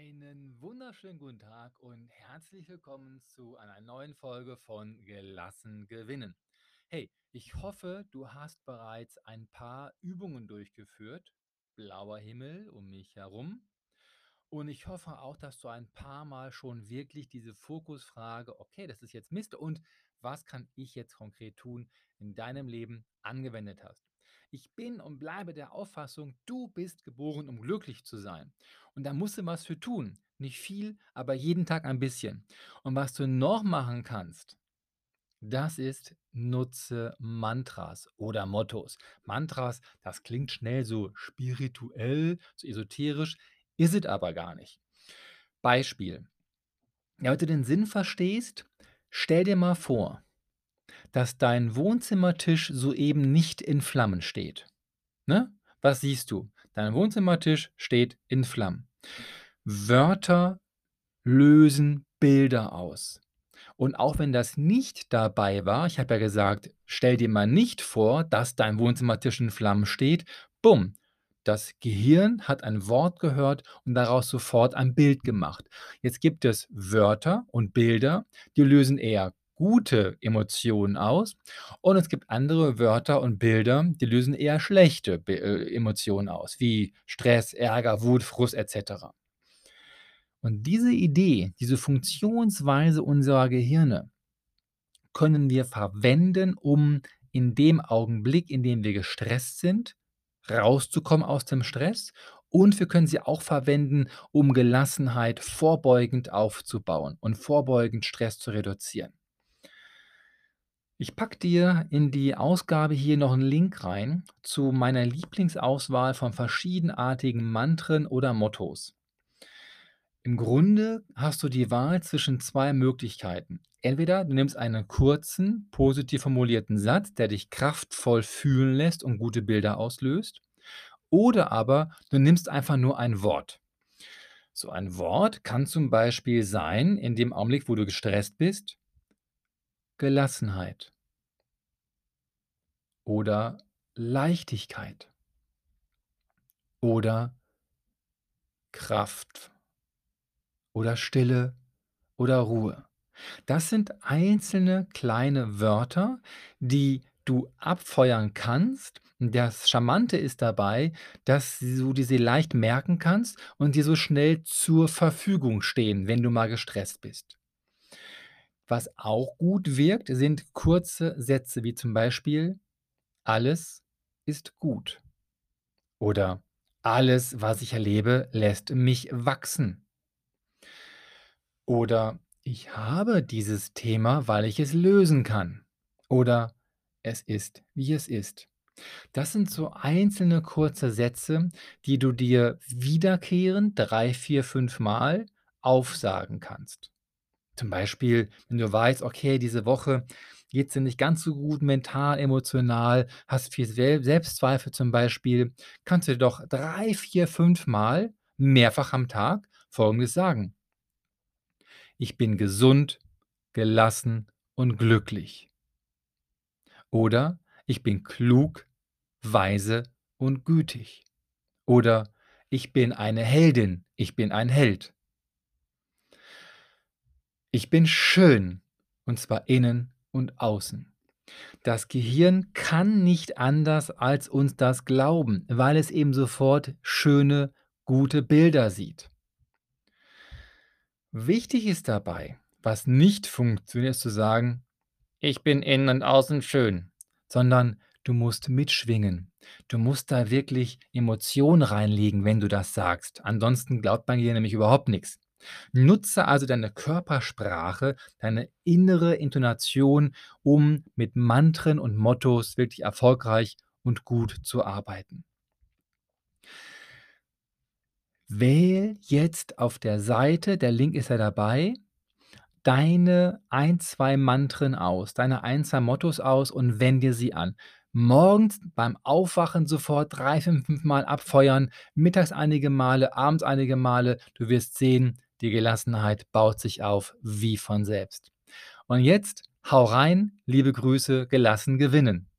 Einen wunderschönen guten Tag und herzlich willkommen zu einer neuen Folge von Gelassen gewinnen. Hey, ich hoffe, du hast bereits ein paar Übungen durchgeführt. Blauer Himmel um mich herum. Und ich hoffe auch, dass du ein paar Mal schon wirklich diese Fokusfrage, okay, das ist jetzt Mist und was kann ich jetzt konkret tun, in deinem Leben angewendet hast. Ich bin und bleibe der Auffassung, du bist geboren, um glücklich zu sein. Und da musst du was für tun. Nicht viel, aber jeden Tag ein bisschen. Und was du noch machen kannst, das ist nutze Mantras oder Mottos. Mantras, das klingt schnell so spirituell, so esoterisch, ist es aber gar nicht. Beispiel. Damit du den Sinn verstehst, stell dir mal vor, dass dein Wohnzimmertisch soeben nicht in Flammen steht. Ne? Was siehst du? Dein Wohnzimmertisch steht in Flammen. Wörter lösen Bilder aus. Und auch wenn das nicht dabei war, ich habe ja gesagt, stell dir mal nicht vor, dass dein Wohnzimmertisch in Flammen steht. Bumm, das Gehirn hat ein Wort gehört und daraus sofort ein Bild gemacht. Jetzt gibt es Wörter und Bilder, die lösen eher gute Emotionen aus und es gibt andere Wörter und Bilder, die lösen eher schlechte Be äh, Emotionen aus, wie Stress, Ärger, Wut, Frust etc. Und diese Idee, diese Funktionsweise unserer Gehirne können wir verwenden, um in dem Augenblick, in dem wir gestresst sind, rauszukommen aus dem Stress und wir können sie auch verwenden, um Gelassenheit vorbeugend aufzubauen und vorbeugend Stress zu reduzieren. Ich packe dir in die Ausgabe hier noch einen Link rein zu meiner Lieblingsauswahl von verschiedenartigen Mantren oder Mottos. Im Grunde hast du die Wahl zwischen zwei Möglichkeiten. Entweder du nimmst einen kurzen, positiv formulierten Satz, der dich kraftvoll fühlen lässt und gute Bilder auslöst, oder aber du nimmst einfach nur ein Wort. So ein Wort kann zum Beispiel sein, in dem Augenblick, wo du gestresst bist, Gelassenheit oder Leichtigkeit oder Kraft oder Stille oder Ruhe. Das sind einzelne kleine Wörter, die du abfeuern kannst. Das Charmante ist dabei, dass du diese leicht merken kannst und dir so schnell zur Verfügung stehen, wenn du mal gestresst bist. Was auch gut wirkt, sind kurze Sätze wie zum Beispiel Alles ist gut oder Alles, was ich erlebe, lässt mich wachsen oder Ich habe dieses Thema, weil ich es lösen kann oder Es ist, wie es ist. Das sind so einzelne kurze Sätze, die du dir wiederkehrend 3, 4, 5 Mal aufsagen kannst. Zum Beispiel, wenn du weißt, okay, diese Woche geht's dir nicht ganz so gut mental, emotional, hast viel Sel Selbstzweifel zum Beispiel, kannst du dir doch 3, 4, 5 Mal mehrfach am Tag Folgendes sagen: „Ich bin gesund, gelassen und glücklich.“ Oder: „Ich bin klug, weise und gütig.“ Oder: „Ich bin eine Heldin, ich bin ein Held.“ Ich bin schön, und zwar innen und außen. Das Gehirn kann nicht anders als uns das glauben, weil es eben sofort schöne, gute Bilder sieht. Wichtig ist dabei, was nicht funktioniert, ist zu sagen: „Ich bin innen und außen schön“, sondern du musst mitschwingen. Du musst da wirklich Emotion reinlegen, wenn du das sagst. Ansonsten glaubt man dir nämlich überhaupt nix. Nutze also deine Körpersprache, deine innere Intonation, um mit Mantren und Mottos wirklich erfolgreich und gut zu arbeiten. Wähl jetzt auf der Seite, der Link ist ja dabei, deine 1, 2 Mantren aus, deine 1, 2 Mottos aus und wende sie an. Morgens beim Aufwachen sofort 3, 5 5 Mal abfeuern, mittags einige Male, abends einige Male. Du wirst sehen, die Gelassenheit baut sich auf wie von selbst. Und jetzt hau rein, liebe Grüße, gelassen gewinnen.